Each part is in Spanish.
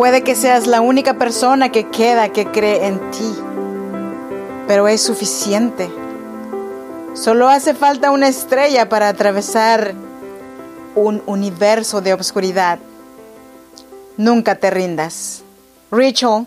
Puede que seas la única persona que queda que cree en ti, pero es suficiente. Solo hace falta una estrella para atravesar un universo de obscuridad. Nunca te rindas. Rachel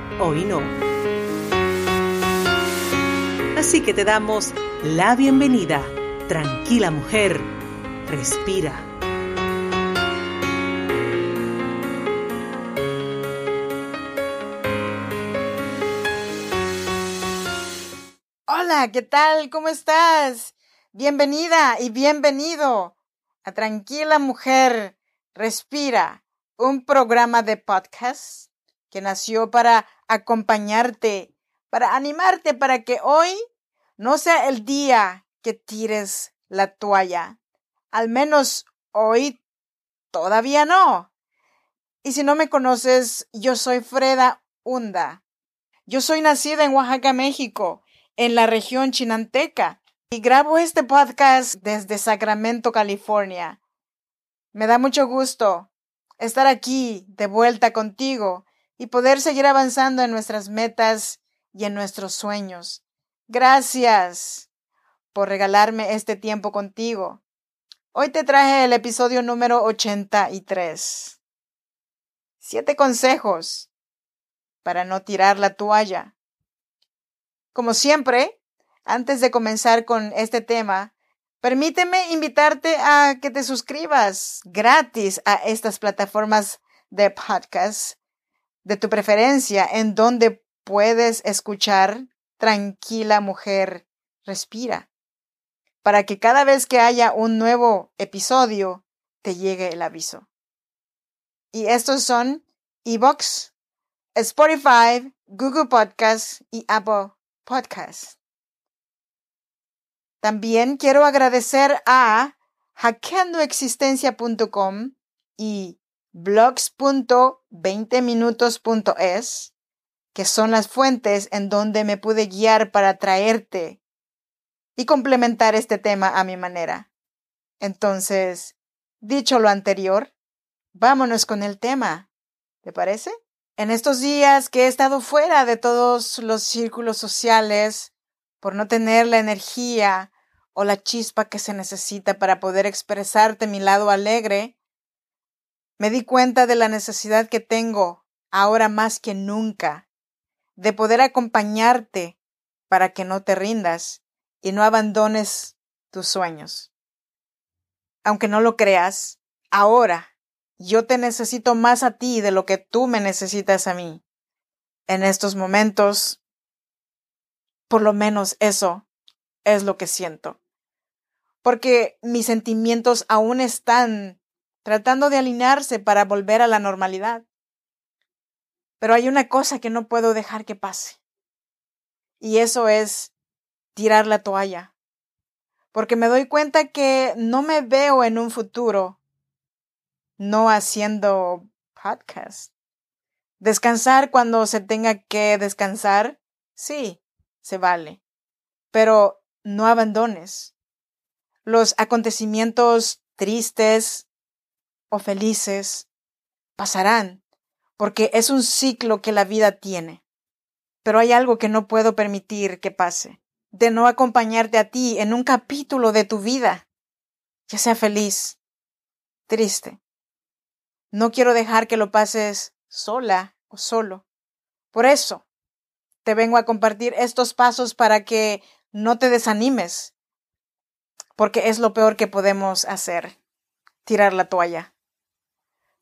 hoy no. Así que te damos la bienvenida. Tranquila mujer, respira. Hola, ¿qué tal? ¿Cómo estás? Bienvenida y bienvenido a Tranquila Mujer, Respira, un programa de podcast que nació para acompañarte, para animarte, para que hoy no sea el día que tires la toalla. Al menos hoy todavía no. Y si no me conoces, yo soy Freda Hunda. Yo soy nacida en Oaxaca, México, en la región chinanteca, y grabo este podcast desde Sacramento, California. Me da mucho gusto estar aquí de vuelta contigo y poder seguir avanzando en nuestras metas y en nuestros sueños. Gracias por regalarme este tiempo contigo. Hoy te traje el episodio número 83. Siete consejos para no tirar la toalla. Como siempre, antes de comenzar con este tema, permíteme invitarte a que te suscribas gratis a estas plataformas de podcast de tu preferencia en donde puedes escuchar Tranquila mujer, respira, para que cada vez que haya un nuevo episodio te llegue el aviso. Y estos son Evox, Spotify, Google Podcasts y Apple Podcasts. También quiero agradecer a hackeandoexistencia.com y blogs.20minutos.es, que son las fuentes en donde me pude guiar para traerte y complementar este tema a mi manera. Entonces, dicho lo anterior, vámonos con el tema. ¿Te parece? En estos días que he estado fuera de todos los círculos sociales por no tener la energía o la chispa que se necesita para poder expresarte mi lado alegre, me di cuenta de la necesidad que tengo, ahora más que nunca, de poder acompañarte para que no te rindas y no abandones tus sueños. Aunque no lo creas, ahora yo te necesito más a ti de lo que tú me necesitas a mí. En estos momentos, por lo menos eso es lo que siento. Porque mis sentimientos aún están tratando de alinearse para volver a la normalidad. Pero hay una cosa que no puedo dejar que pase. Y eso es tirar la toalla. Porque me doy cuenta que no me veo en un futuro no haciendo podcast. Descansar cuando se tenga que descansar, sí, se vale. Pero no abandones. Los acontecimientos tristes, o felices pasarán, porque es un ciclo que la vida tiene. Pero hay algo que no puedo permitir que pase, de no acompañarte a ti en un capítulo de tu vida, ya sea feliz, triste. No quiero dejar que lo pases sola o solo. Por eso, te vengo a compartir estos pasos para que no te desanimes, porque es lo peor que podemos hacer, tirar la toalla.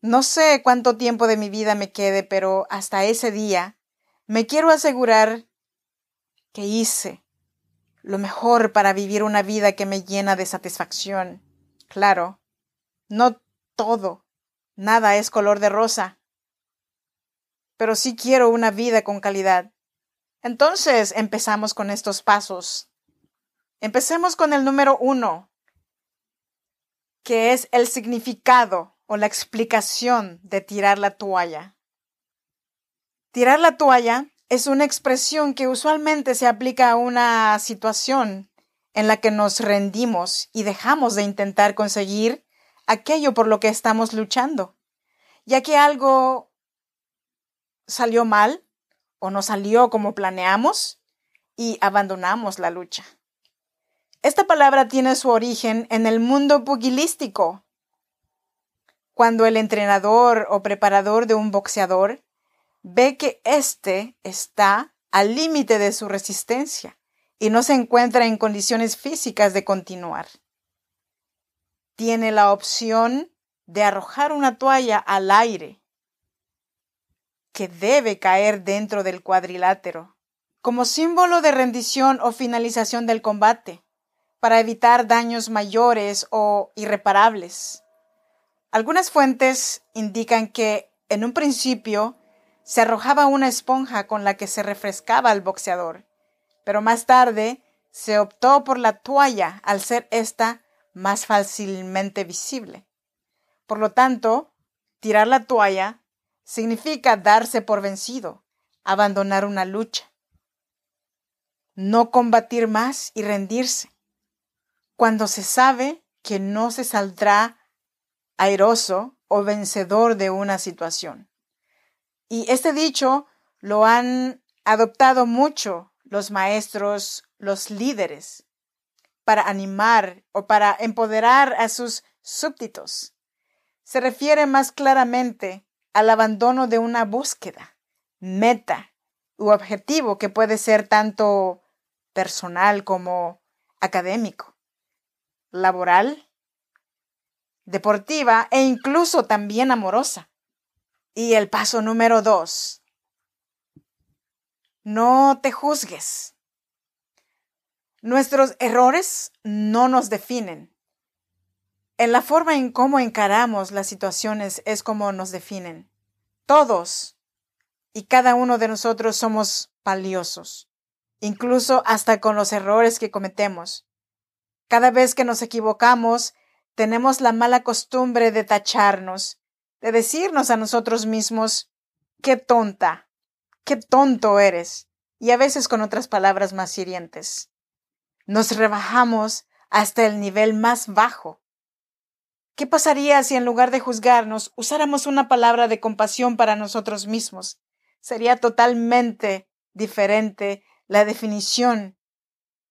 No sé cuánto tiempo de mi vida me quede, pero hasta ese día me quiero asegurar que hice lo mejor para vivir una vida que me llena de satisfacción. Claro, no todo, nada es color de rosa, pero sí quiero una vida con calidad. Entonces empezamos con estos pasos. Empecemos con el número uno, que es el significado o la explicación de tirar la toalla. Tirar la toalla es una expresión que usualmente se aplica a una situación en la que nos rendimos y dejamos de intentar conseguir aquello por lo que estamos luchando, ya que algo salió mal o no salió como planeamos y abandonamos la lucha. Esta palabra tiene su origen en el mundo pugilístico, cuando el entrenador o preparador de un boxeador ve que éste está al límite de su resistencia y no se encuentra en condiciones físicas de continuar. Tiene la opción de arrojar una toalla al aire que debe caer dentro del cuadrilátero, como símbolo de rendición o finalización del combate, para evitar daños mayores o irreparables. Algunas fuentes indican que en un principio se arrojaba una esponja con la que se refrescaba al boxeador, pero más tarde se optó por la toalla al ser ésta más fácilmente visible. Por lo tanto, tirar la toalla significa darse por vencido, abandonar una lucha, no combatir más y rendirse, cuando se sabe que no se saldrá airoso o vencedor de una situación. Y este dicho lo han adoptado mucho los maestros, los líderes, para animar o para empoderar a sus súbditos. Se refiere más claramente al abandono de una búsqueda, meta u objetivo que puede ser tanto personal como académico, laboral, deportiva e incluso también amorosa. Y el paso número dos, no te juzgues. Nuestros errores no nos definen. En la forma en cómo encaramos las situaciones es como nos definen. Todos y cada uno de nosotros somos valiosos, incluso hasta con los errores que cometemos. Cada vez que nos equivocamos, tenemos la mala costumbre de tacharnos de decirnos a nosotros mismos, qué tonta, qué tonto eres, y a veces con otras palabras más hirientes. Nos rebajamos hasta el nivel más bajo. ¿Qué pasaría si en lugar de juzgarnos usáramos una palabra de compasión para nosotros mismos? Sería totalmente diferente la definición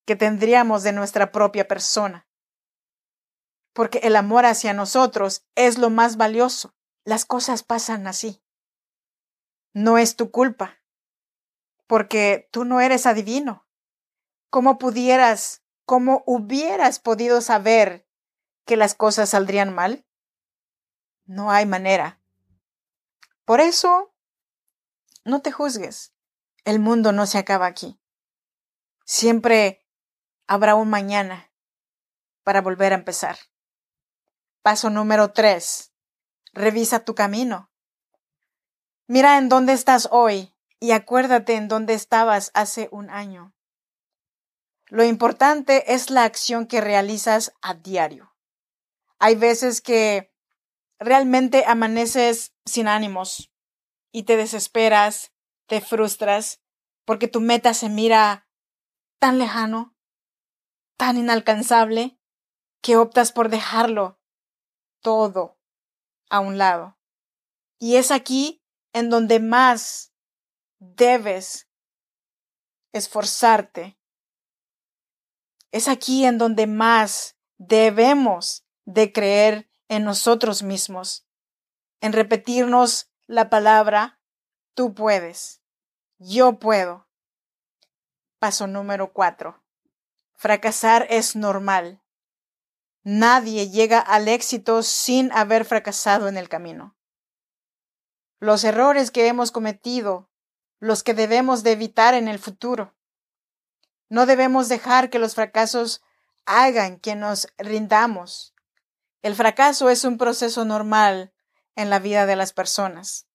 que tendríamos de nuestra propia persona. Porque el amor hacia nosotros es lo más valioso. Las cosas pasan así. No es tu culpa, porque tú no eres adivino. ¿Cómo pudieras, cómo hubieras podido saber que las cosas saldrían mal? No hay manera. Por eso, no te juzgues. El mundo no se acaba aquí. Siempre habrá un mañana para volver a empezar. Paso número tres. Revisa tu camino. Mira en dónde estás hoy y acuérdate en dónde estabas hace un año. Lo importante es la acción que realizas a diario. Hay veces que realmente amaneces sin ánimos y te desesperas, te frustras, porque tu meta se mira tan lejano, tan inalcanzable, que optas por dejarlo todo a un lado. Y es aquí en donde más debes esforzarte. Es aquí en donde más debemos de creer en nosotros mismos, en repetirnos la palabra, tú puedes, yo puedo. Paso número cuatro. Fracasar es normal. Nadie llega al éxito sin haber fracasado en el camino. Los errores que hemos cometido, los que debemos de evitar en el futuro. No debemos dejar que los fracasos hagan que nos rindamos. El fracaso es un proceso normal en la vida de las personas.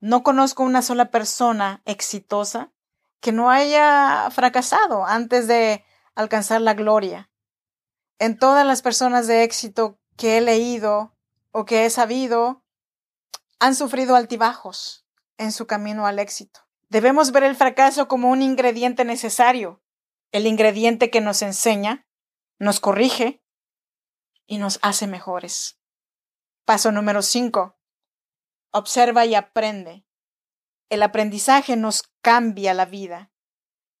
No conozco una sola persona exitosa que no haya fracasado antes de alcanzar la gloria. En todas las personas de éxito que he leído o que he sabido, han sufrido altibajos en su camino al éxito. Debemos ver el fracaso como un ingrediente necesario, el ingrediente que nos enseña, nos corrige y nos hace mejores. Paso número 5. Observa y aprende. El aprendizaje nos cambia la vida.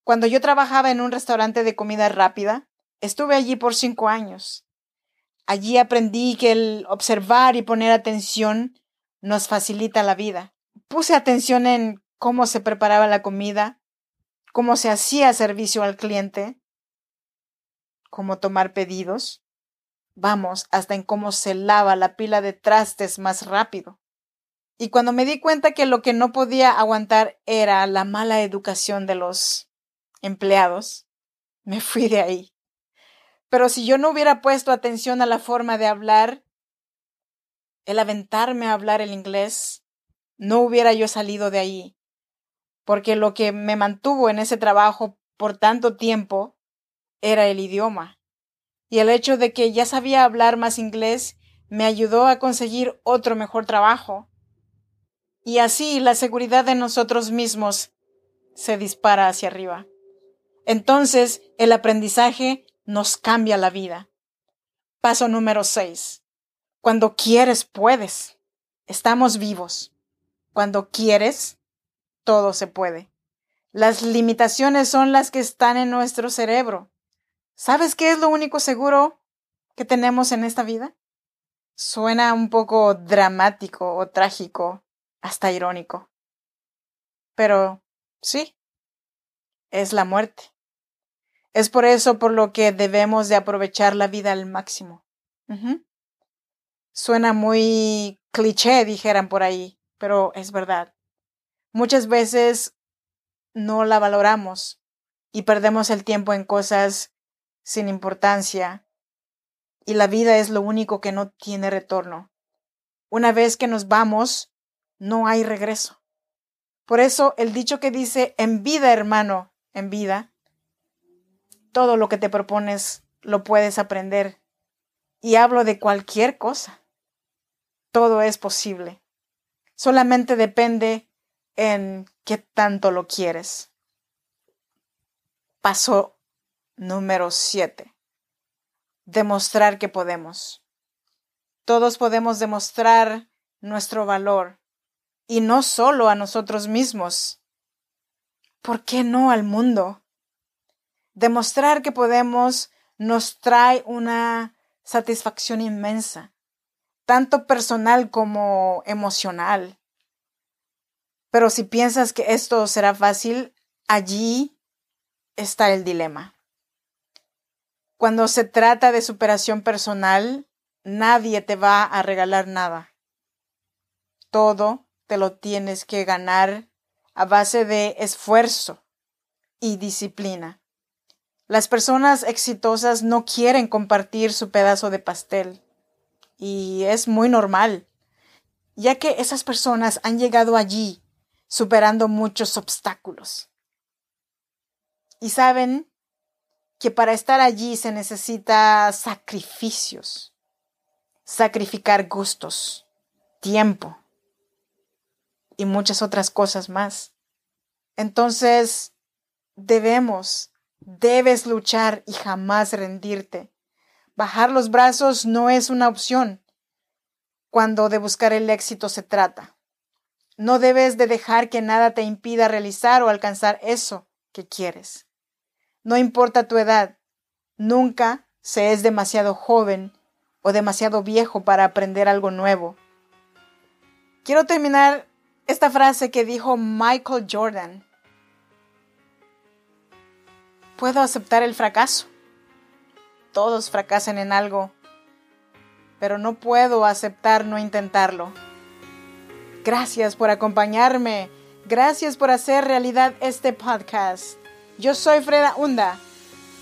Cuando yo trabajaba en un restaurante de comida rápida, estuve allí por cinco años. Allí aprendí que el observar y poner atención nos facilita la vida. Puse atención en cómo se preparaba la comida, cómo se hacía servicio al cliente, cómo tomar pedidos. Vamos, hasta en cómo se lava la pila de trastes más rápido. Y cuando me di cuenta que lo que no podía aguantar era la mala educación de los empleados, me fui de ahí. Pero si yo no hubiera puesto atención a la forma de hablar, el aventarme a hablar el inglés, no hubiera yo salido de ahí porque lo que me mantuvo en ese trabajo por tanto tiempo era el idioma. Y el hecho de que ya sabía hablar más inglés me ayudó a conseguir otro mejor trabajo. Y así la seguridad de nosotros mismos se dispara hacia arriba. Entonces el aprendizaje nos cambia la vida. Paso número 6. Cuando quieres, puedes. Estamos vivos. Cuando quieres, todo se puede. Las limitaciones son las que están en nuestro cerebro. ¿Sabes qué es lo único seguro que tenemos en esta vida? Suena un poco dramático o trágico, hasta irónico. Pero sí, es la muerte. Es por eso por lo que debemos de aprovechar la vida al máximo. Suena muy cliché, dijeran por ahí, pero es verdad. Muchas veces no la valoramos y perdemos el tiempo en cosas sin importancia y la vida es lo único que no tiene retorno. Una vez que nos vamos, no hay regreso. Por eso el dicho que dice, en vida hermano, en vida, todo lo que te propones lo puedes aprender. Y hablo de cualquier cosa. Todo es posible. Solamente depende en qué tanto lo quieres. Paso número 7. Demostrar que podemos. Todos podemos demostrar nuestro valor y no solo a nosotros mismos. ¿Por qué no al mundo? Demostrar que podemos nos trae una satisfacción inmensa, tanto personal como emocional. Pero si piensas que esto será fácil, allí está el dilema. Cuando se trata de superación personal, nadie te va a regalar nada. Todo te lo tienes que ganar a base de esfuerzo y disciplina. Las personas exitosas no quieren compartir su pedazo de pastel. Y es muy normal, ya que esas personas han llegado allí superando muchos obstáculos. Y saben que para estar allí se necesita sacrificios, sacrificar gustos, tiempo y muchas otras cosas más. Entonces, debemos, debes luchar y jamás rendirte. Bajar los brazos no es una opción cuando de buscar el éxito se trata. No debes de dejar que nada te impida realizar o alcanzar eso que quieres. No importa tu edad, nunca se es demasiado joven o demasiado viejo para aprender algo nuevo. Quiero terminar esta frase que dijo Michael Jordan. Puedo aceptar el fracaso. Todos fracasan en algo, pero no puedo aceptar no intentarlo. Gracias por acompañarme. Gracias por hacer realidad este podcast. Yo soy Freda Hunda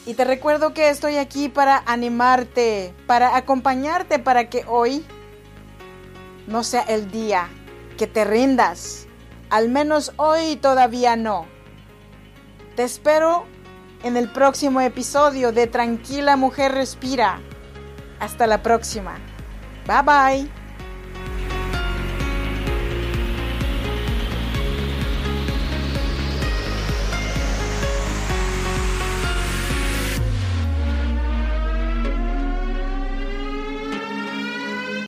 y te recuerdo que estoy aquí para animarte, para acompañarte para que hoy no sea el día que te rindas. Al menos hoy todavía no. Te espero en el próximo episodio de Tranquila Mujer Respira. Hasta la próxima. Bye bye.